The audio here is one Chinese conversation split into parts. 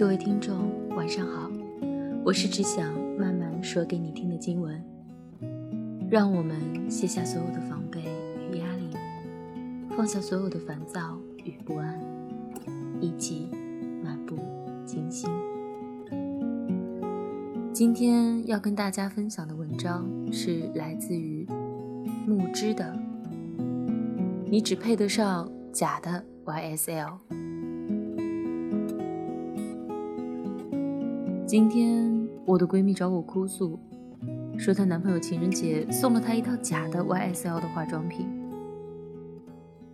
各位听众，晚上好，我是只想慢慢说给你听的经文。让我们卸下所有的防备与压力，放下所有的烦躁与不安，一起漫步静心。今天要跟大家分享的文章是来自于木之的，你只配得上假的 YSL。今天我的闺蜜找我哭诉，说她男朋友情人节送了她一套假的 YSL 的化妆品。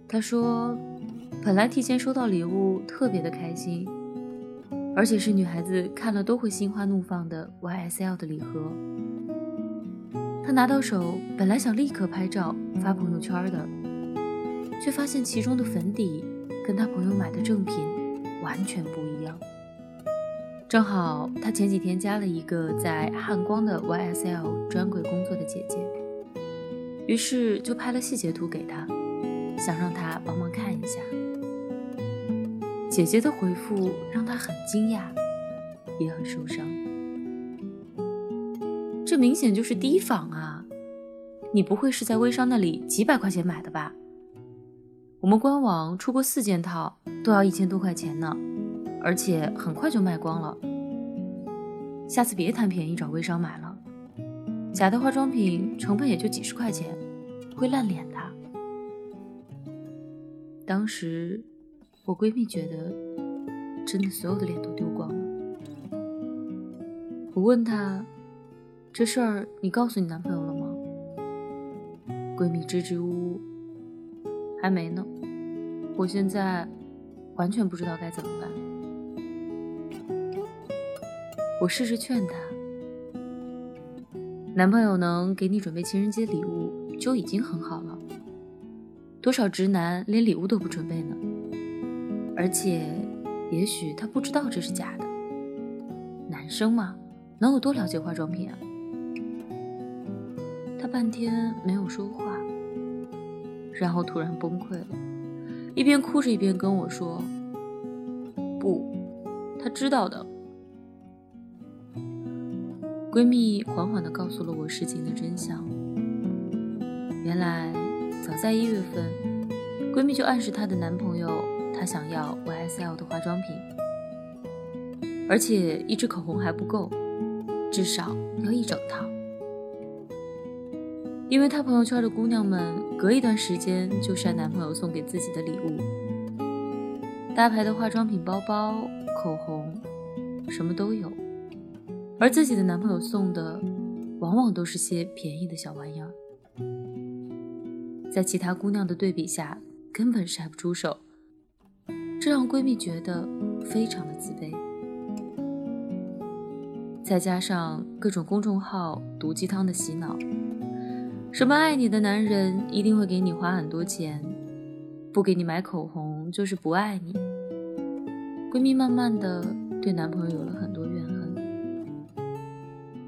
她说，本来提前收到礼物特别的开心，而且是女孩子看了都会心花怒放的 YSL 的礼盒。她拿到手，本来想立刻拍照发朋友圈的，却发现其中的粉底跟她朋友买的正品完全不。正好他前几天加了一个在汉光的 YSL 专柜工作的姐姐，于是就拍了细节图给她，想让她帮忙看一下。姐姐的回复让他很惊讶，也很受伤。这明显就是低仿啊！你不会是在微商那里几百块钱买的吧？我们官网出过四件套，都要一千多块钱呢。而且很快就卖光了。下次别贪便宜找微商买了，假的化妆品成本也就几十块钱，会烂脸的。当时我闺蜜觉得，真的所有的脸都丢光了。我问她，这事儿你告诉你男朋友了吗？闺蜜支支吾吾，还没呢。我现在完全不知道该怎么办。我试着劝他，男朋友能给你准备情人节礼物就已经很好了。多少直男连礼物都不准备呢？而且，也许他不知道这是假的。男生嘛，能有多了解化妆品啊？他半天没有说话，然后突然崩溃了，一边哭着一边跟我说：“不，他知道的。”闺蜜缓缓地告诉了我事情的真相。原来，早在一月份，闺蜜就暗示她的男朋友，她想要 YSL 的化妆品，而且一支口红还不够，至少要一整套。因为她朋友圈的姑娘们，隔一段时间就晒男朋友送给自己的礼物，大牌的化妆品、包包、口红，什么都有。而自己的男朋友送的，往往都是些便宜的小玩意儿，在其他姑娘的对比下，根本晒不出手，这让闺蜜觉得非常的自卑。再加上各种公众号毒鸡汤的洗脑，什么爱你的男人一定会给你花很多钱，不给你买口红就是不爱你。闺蜜慢慢的对男朋友有了很多。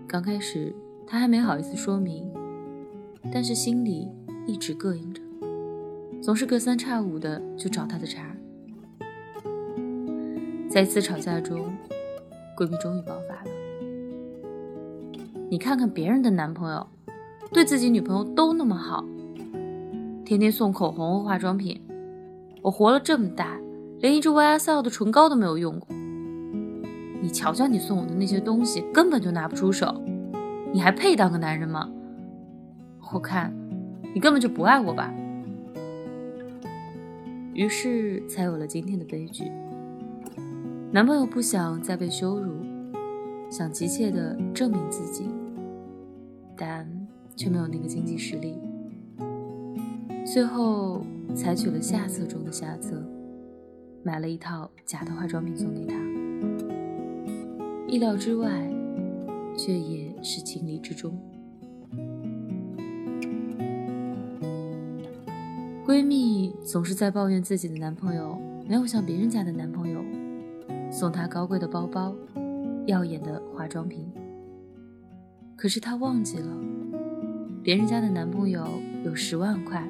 刚开始，她还没好意思说明，但是心里一直膈应着，总是隔三差五的就找他的茬。在一次吵架中，闺蜜终于爆发了：“你看看别人的男朋友，对自己女朋友都那么好，天天送口红和化妆品，我活了这么大，连一支 YSL 的唇膏都没有用过。”你瞧瞧，你送我的那些东西根本就拿不出手，你还配当个男人吗？我看你根本就不爱我吧。于是才有了今天的悲剧。男朋友不想再被羞辱，想急切的证明自己，但却没有那个经济实力。最后采取了下策中的下策，买了一套假的化妆品送给他。意料之外，却也是情理之中。闺蜜总是在抱怨自己的男朋友没有像别人家的男朋友送她高贵的包包、耀眼的化妆品。可是她忘记了，别人家的男朋友有十万块，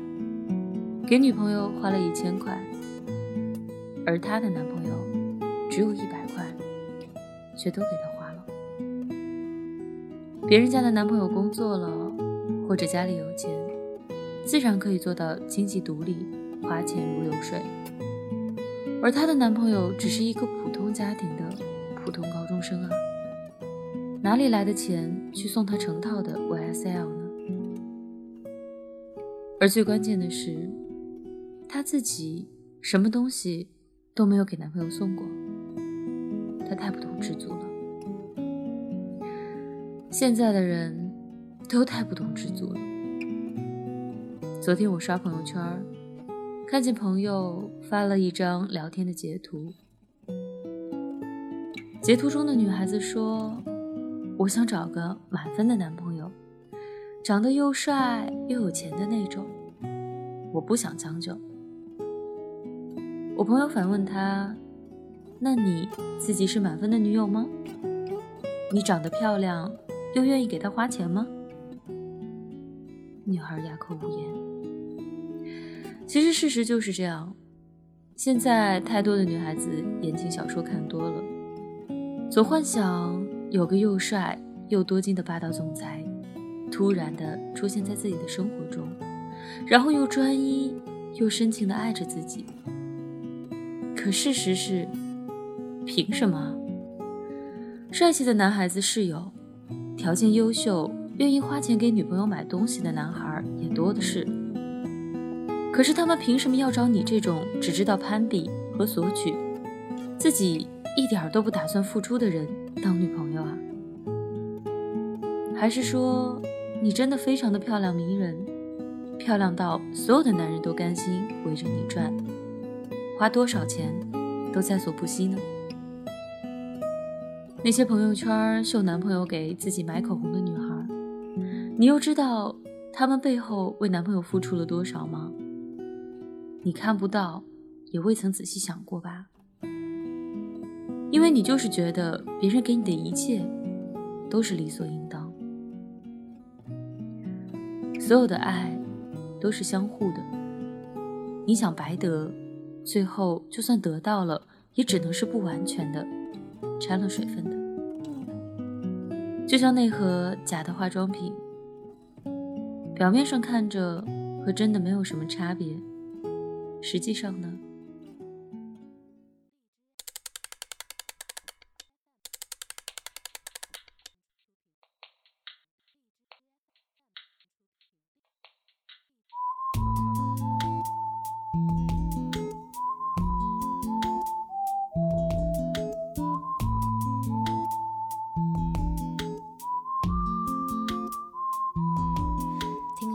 给女朋友花了一千块，而她的男朋友只有一百块。却都给他花了。别人家的男朋友工作了，或者家里有钱，自然可以做到经济独立，花钱如流水。而她的男朋友只是一个普通家庭的普通高中生啊，哪里来的钱去送她成套的 YSL 呢？而最关键的是，她自己什么东西都没有给男朋友送过，他太不懂知足了。现在的人都太不懂知足了。昨天我刷朋友圈。看见朋友发了一张聊天的截图，截图中的女孩子说：“我想找个满分的男朋友，长得又帅又有钱的那种，我不想将就。”我朋友反问他：“那你自己是满分的女友吗？你长得漂亮又愿意给他花钱吗？”女孩哑口无言。其实事实就是这样，现在太多的女孩子言情小说看多了，总幻想有个又帅又多金的霸道总裁，突然的出现在自己的生活中，然后又专一又深情的爱着自己。可事实是，凭什么？帅气的男孩子是有，条件优秀、愿意花钱给女朋友买东西的男孩也多的是。可是他们凭什么要找你这种只知道攀比和索取，自己一点都不打算付出的人当女朋友啊？还是说你真的非常的漂亮迷人，漂亮到所有的男人都甘心围着你转，花多少钱都在所不惜呢？那些朋友圈秀男朋友给自己买口红的女孩，你又知道他们背后为男朋友付出了多少吗？你看不到，也未曾仔细想过吧？因为你就是觉得别人给你的一切都是理所应当。所有的爱都是相互的，你想白得，最后就算得到了，也只能是不完全的，掺了水分的。就像那盒假的化妆品，表面上看着和真的没有什么差别。实际上呢？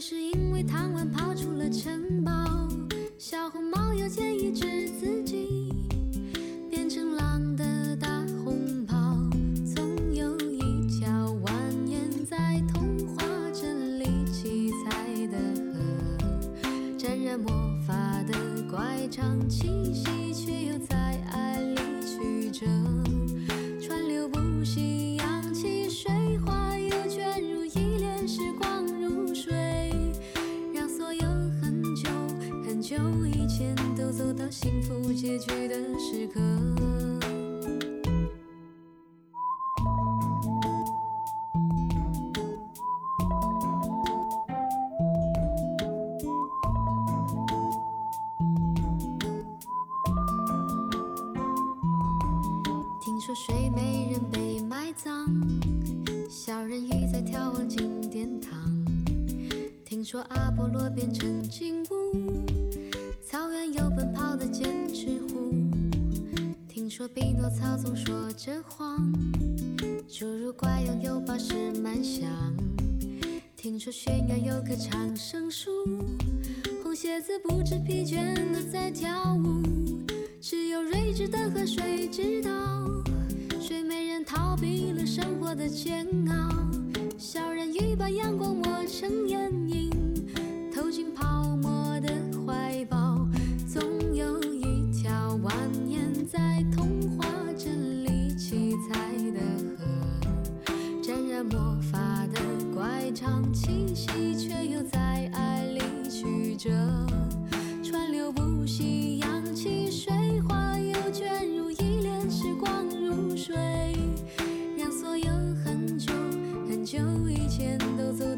是因为贪玩跑出了城堡，小红帽要建议治自己变成狼的大红袍。总有一条蜿蜒在童话镇里七彩的河，沾染魔法的乖张气息，听说睡美人被埋葬，小人鱼在眺望金殿堂。听说阿波罗变成金乌。草原有奔跑的剑齿虎，听说匹诺曹总说着谎，侏儒怪拥有宝石满箱，听说悬崖有棵长生树，红鞋子不知疲倦的在跳舞，只有睿智的河水知道？睡美人逃避了生活的煎熬？小人鱼把阳光抹成眼影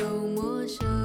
有陌生。